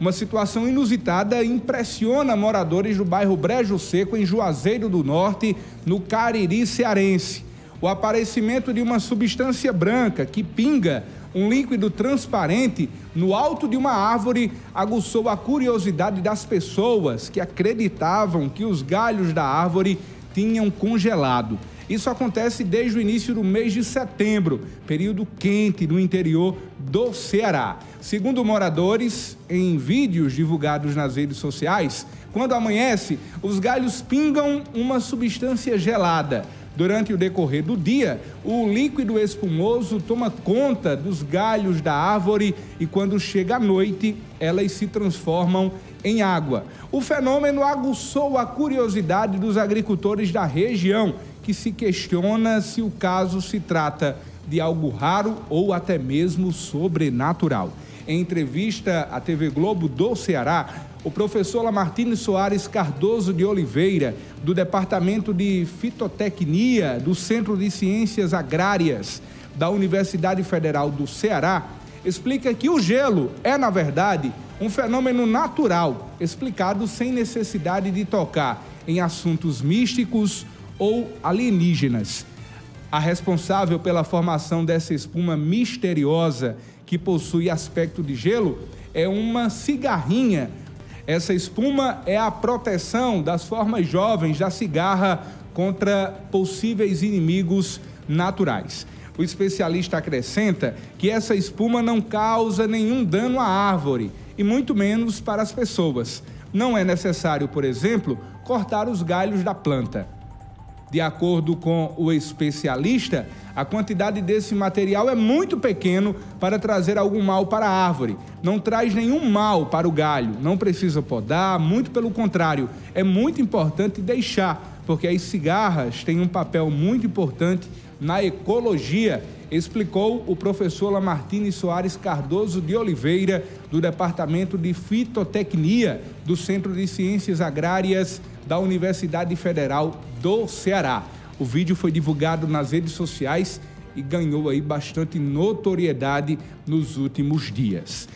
Uma situação inusitada impressiona moradores do bairro Brejo Seco, em Juazeiro do Norte, no Cariri cearense. O aparecimento de uma substância branca que pinga um líquido transparente no alto de uma árvore aguçou a curiosidade das pessoas que acreditavam que os galhos da árvore tinham congelado. Isso acontece desde o início do mês de setembro, período quente no interior do Ceará. Segundo moradores, em vídeos divulgados nas redes sociais, quando amanhece, os galhos pingam uma substância gelada. Durante o decorrer do dia, o líquido espumoso toma conta dos galhos da árvore e quando chega a noite, elas se transformam em água. O fenômeno aguçou a curiosidade dos agricultores da região, que se questiona se o caso se trata de algo raro ou até mesmo sobrenatural. Em entrevista à TV Globo do Ceará, o professor Lamartine Soares Cardoso de Oliveira, do Departamento de Fitotecnia do Centro de Ciências Agrárias da Universidade Federal do Ceará, explica que o gelo é, na verdade, um fenômeno natural, explicado sem necessidade de tocar em assuntos místicos ou alienígenas. A responsável pela formação dessa espuma misteriosa que possui aspecto de gelo é uma cigarrinha essa espuma é a proteção das formas jovens da cigarra contra possíveis inimigos naturais. O especialista acrescenta que essa espuma não causa nenhum dano à árvore e muito menos para as pessoas. Não é necessário, por exemplo, cortar os galhos da planta. De acordo com o especialista, a quantidade desse material é muito pequeno para trazer algum mal para a árvore. Não traz nenhum mal para o galho, não precisa podar, muito pelo contrário, é muito importante deixar, porque as cigarras têm um papel muito importante na ecologia, explicou o professor Lamartine Soares Cardoso de Oliveira, do Departamento de Fitotecnia do Centro de Ciências Agrárias da Universidade Federal do Ceará. O vídeo foi divulgado nas redes sociais e ganhou aí bastante notoriedade nos últimos dias.